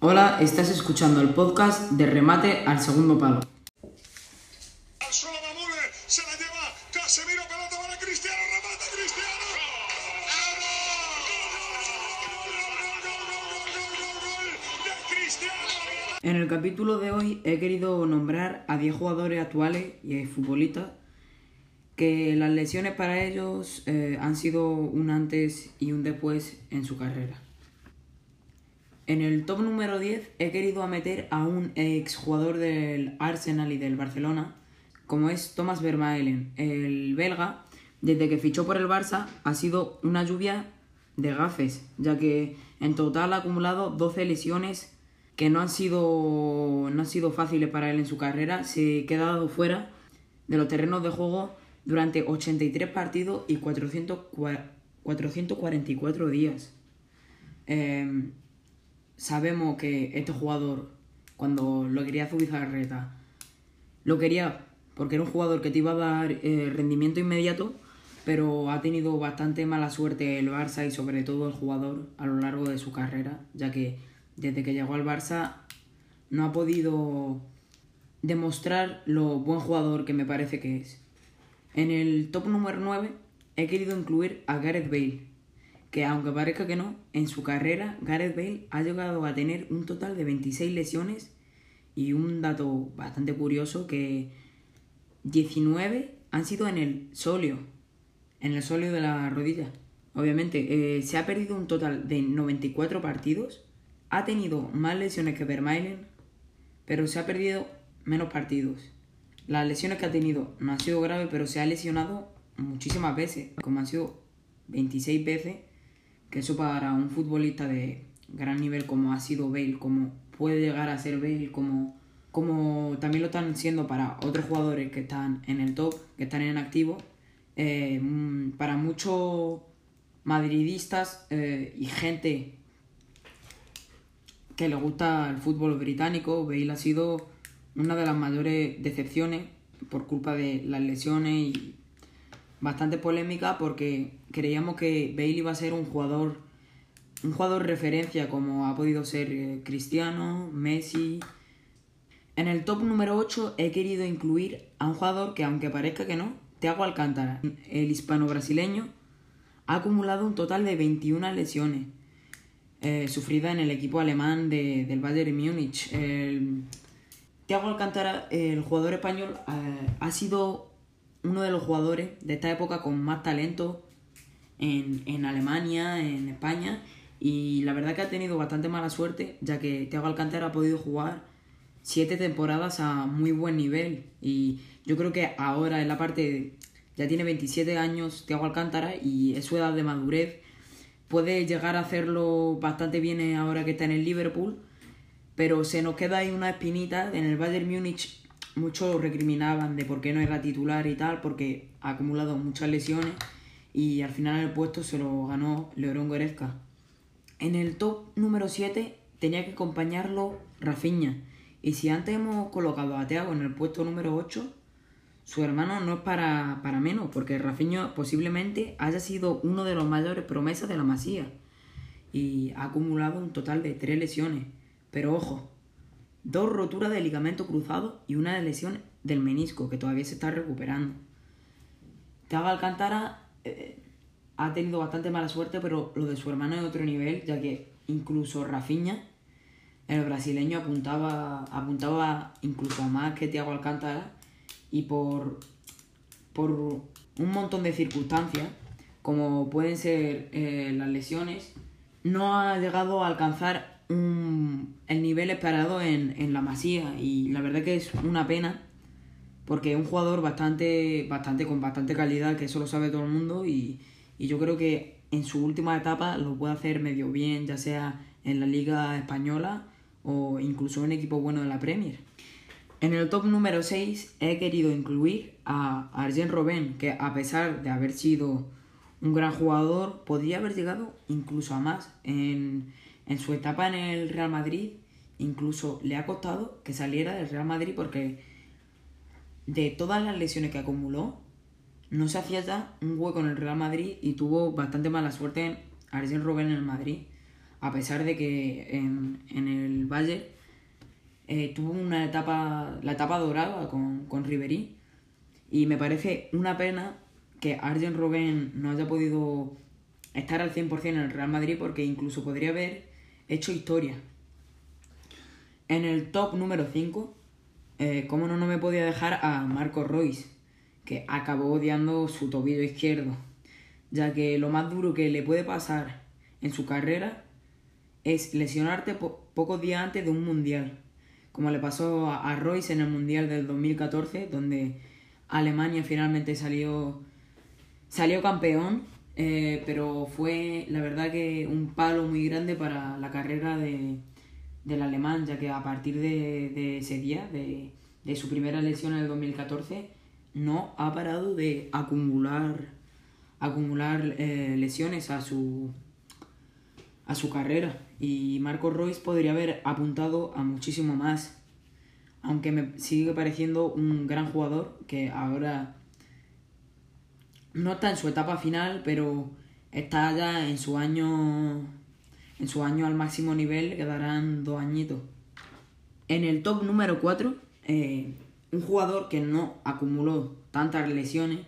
Hola, estás escuchando el podcast de Remate al Segundo Palo. En el capítulo de hoy he querido nombrar a 10 jugadores actuales y futbolistas que las lesiones para ellos eh, han sido un antes y un después en su carrera. En el top número 10 he querido meter a un exjugador del Arsenal y del Barcelona, como es Thomas Vermaelen. El belga, desde que fichó por el Barça, ha sido una lluvia de gafes, ya que en total ha acumulado 12 lesiones que no han sido, no han sido fáciles para él en su carrera. Se ha quedado fuera de los terrenos de juego durante 83 partidos y 400, 444 días. Eh, sabemos que este jugador, cuando lo quería Zubizarreta, lo quería porque era un jugador que te iba a dar eh, rendimiento inmediato, pero ha tenido bastante mala suerte el Barça y sobre todo el jugador a lo largo de su carrera, ya que desde que llegó al Barça no ha podido demostrar lo buen jugador que me parece que es. En el top número 9 he querido incluir a Gareth Bale, que aunque parezca que no, en su carrera Gareth Bale ha llegado a tener un total de 26 lesiones y un dato bastante curioso que 19 han sido en el solio, en el solio de la rodilla. Obviamente, eh, se ha perdido un total de 94 partidos, ha tenido más lesiones que Vermaelen, pero se ha perdido menos partidos. Las lesiones que ha tenido no han sido graves, pero se ha lesionado muchísimas veces, como han sido 26 veces, que eso para un futbolista de gran nivel como ha sido Bale, como puede llegar a ser Bale, como, como también lo están siendo para otros jugadores que están en el top, que están en activo, eh, mm, para muchos madridistas eh, y gente que le gusta el fútbol británico, Bale ha sido una de las mayores decepciones por culpa de las lesiones y bastante polémica porque creíamos que Bale iba a ser un jugador un jugador referencia como ha podido ser eh, Cristiano, Messi. En el top número 8 he querido incluir a un jugador que aunque parezca que no, Thiago Alcántara, el hispano-brasileño, ha acumulado un total de 21 lesiones eh, sufridas en el equipo alemán de, del Bayern Múnich. Thiago Alcántara, el jugador español, eh, ha sido uno de los jugadores de esta época con más talento en, en, Alemania, en España, y la verdad que ha tenido bastante mala suerte, ya que Thiago Alcántara ha podido jugar siete temporadas a muy buen nivel, y yo creo que ahora en la parte, ya tiene 27 años Thiago Alcántara, y es su edad de madurez, puede llegar a hacerlo bastante bien ahora que está en el Liverpool, pero se nos queda ahí una espinita. En el Bayern Múnich muchos recriminaban de por qué no era titular y tal, porque ha acumulado muchas lesiones y al final el puesto se lo ganó Leorón Goretzka. En el top número 7 tenía que acompañarlo Rafinha. Y si antes hemos colocado a Thiago en el puesto número 8, su hermano no es para, para menos, porque Rafinha posiblemente haya sido uno de los mayores promesas de la Masía. Y ha acumulado un total de 3 lesiones. Pero ojo, dos roturas de ligamento cruzado y una lesión del menisco que todavía se está recuperando. Thiago Alcántara eh, ha tenido bastante mala suerte, pero lo de su hermano es otro nivel, ya que incluso Rafinha, el brasileño, apuntaba, apuntaba incluso más que Thiago Alcántara y por, por un montón de circunstancias, como pueden ser eh, las lesiones, no ha llegado a alcanzar un, el nivel esperado en, en, la masía y la verdad que es una pena porque es un jugador bastante, bastante con bastante calidad que eso lo sabe todo el mundo y, y yo creo que en su última etapa lo puede hacer medio bien ya sea en la liga española o incluso en equipo bueno de la Premier. En el top número 6 he querido incluir a Arjen Robben que a pesar de haber sido un gran jugador podría haber llegado incluso a más en en su etapa en el Real Madrid incluso le ha costado que saliera del Real Madrid porque de todas las lesiones que acumuló no se hacía ya un hueco en el Real Madrid y tuvo bastante mala suerte en Arsène Robben en el Madrid. a pesar de que en, en el Valle eh, tuvo una etapa, la etapa dorada con, con Ribery. Y me parece una pena que Arjen Robben no haya podido estar al 100% en el Real Madrid porque incluso podría haber hecho historia. En el top número 5, eh, como no, no me podía dejar a Marco Royce, que acabó odiando su tobillo izquierdo, ya que lo más duro que le puede pasar en su carrera es lesionarte pocos días antes de un mundial, como le pasó a, Royce en el mundial del 2014, donde Alemania finalmente salió, salió campeón, eh, pero fue la verdad que un palo muy grande para la carrera de, del alemán, ya que a partir de, ese día, de, de, su primera lesión en el 2014, no ha parado de acumular, acumular eh, lesiones a su, a su carrera. Y Marco Royce podría haber apuntado a muchísimo más. Aunque me sigue pareciendo un gran jugador que ahora no está en su etapa final, pero está ya en su año en su año al máximo nivel, quedarán dos añitos. En el top número 4, eh, un jugador que no acumuló tantas lesiones,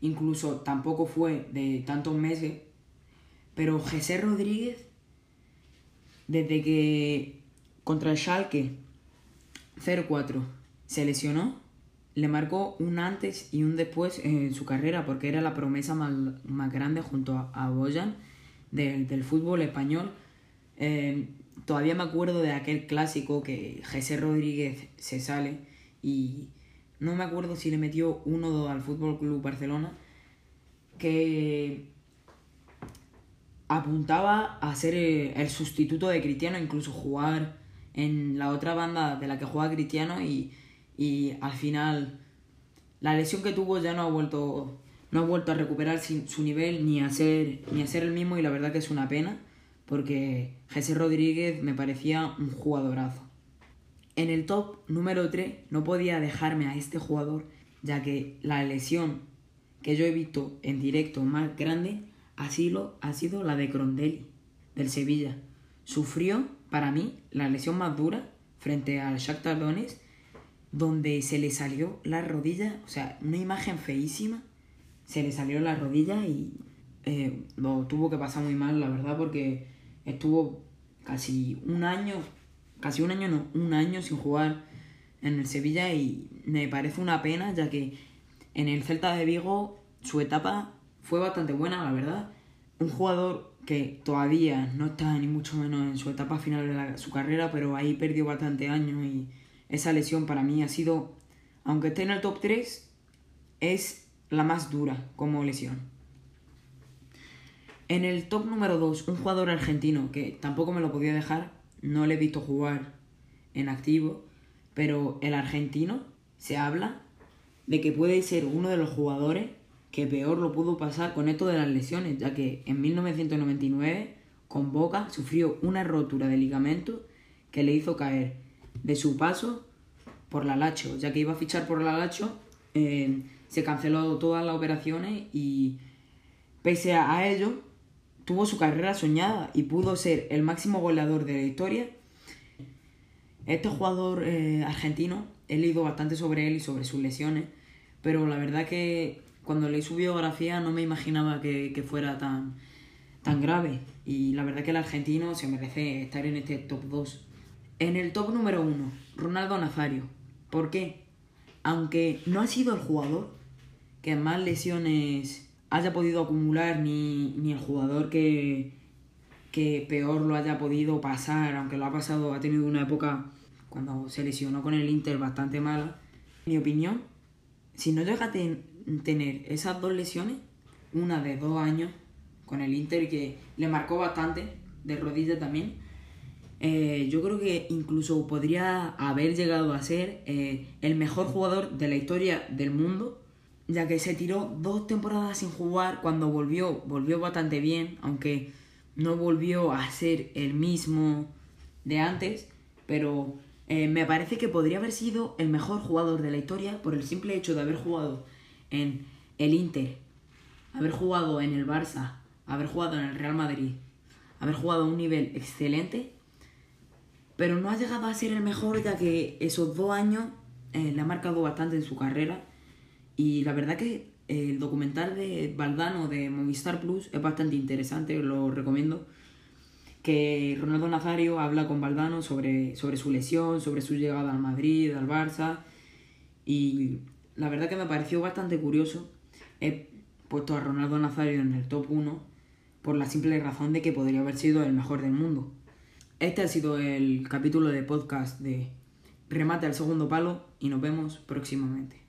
incluso tampoco fue de tantos meses, pero José Rodríguez, desde que contra el Schalke 0-4 se lesionó, le marcó un antes y un después en su carrera, porque era la promesa más, grande junto a, Boyan del, fútbol español. Eh, todavía me acuerdo de aquel clásico que José Rodríguez se sale y no me acuerdo si le metió 1-2 al Fútbol Club Barcelona, que apuntaba a ser el sustituto de Cristiano, incluso jugar en la otra banda de la que juega Cristiano y y al final la lesión que tuvo ya no ha vuelto no ha vuelto a recuperar su nivel ni a ser ni a el mismo y la verdad que es una pena porque José Rodríguez me parecía un jugadorazo. En el top número 3 no podía dejarme a este jugador ya que la lesión que yo he visto en directo más grande ha sido, ha sido la de Crondelli del Sevilla. Sufrió para mí la lesión más dura frente al Shakhtar Donetsk donde se le salió la rodilla, o sea, una imagen feísima, se le salió la rodilla y eh, lo tuvo que pasar muy mal, la verdad, porque estuvo casi un año, casi un año no, un año sin jugar en el Sevilla y me parece una pena, ya que en el Celta de Vigo su etapa fue bastante buena, la verdad. Un jugador que todavía no está ni mucho menos en su etapa final de su carrera, pero ahí perdió bastante años y esa lesión para mí ha sido, aunque esté en el top 3, es la más dura como lesión. En el top número 2, un jugador argentino que tampoco me lo podía dejar, no le he visto jugar en activo, pero el argentino se habla de que puede ser uno de los jugadores que peor lo pudo pasar con esto de las lesiones, ya que en 1999 con Boca sufrió una rotura de ligamento que le hizo caer de su paso por la Lacho, ya que iba a fichar por la Lacho, eh, se canceló todas las operaciones y pese a ello tuvo su carrera soñada y pudo ser el máximo goleador de la historia. Este jugador eh, argentino, he leído bastante sobre él y sobre sus lesiones, pero la verdad que cuando leí su biografía no me imaginaba que, que fuera tan, tan grave. Y la verdad que el argentino se merece estar en este top 2. En el top número uno, Ronaldo Nazario. ¿Por qué? Aunque no ha sido el jugador que más lesiones haya podido acumular, ni, ni el jugador que, que peor lo haya podido pasar, aunque lo ha pasado, ha tenido una época cuando se lesionó con el Inter bastante mala. En mi opinión, si no llega a tener esas dos lesiones, una de dos años con el Inter que le marcó bastante, de rodilla también, eh, yo creo que incluso podría haber llegado a ser eh, el mejor jugador de la historia del mundo, ya que se tiró dos temporadas sin jugar, cuando volvió, volvió bastante bien, aunque no volvió a ser el mismo de antes, pero eh, me parece que podría haber sido el mejor jugador de la historia por el simple hecho de haber jugado en el Inter, haber jugado en el Barça, haber jugado en el Real Madrid, haber jugado a un nivel excelente, pero no ha llegado a ser el mejor ya que esos dos años eh, le ha marcado bastante en su carrera y la verdad que el documental de Valdano de Movistar Plus es bastante interesante, lo recomiendo. Que Ronaldo Nazario habla con Valdano sobre, sobre su lesión, sobre su llegada al Madrid, al Barça. Y la verdad que me pareció bastante curioso. He puesto a Ronaldo Nazario en el top 1 por la simple razón de que podría haber sido el mejor del mundo. Este ha sido el capítulo de podcast de Remate al segundo palo y nos vemos próximamente.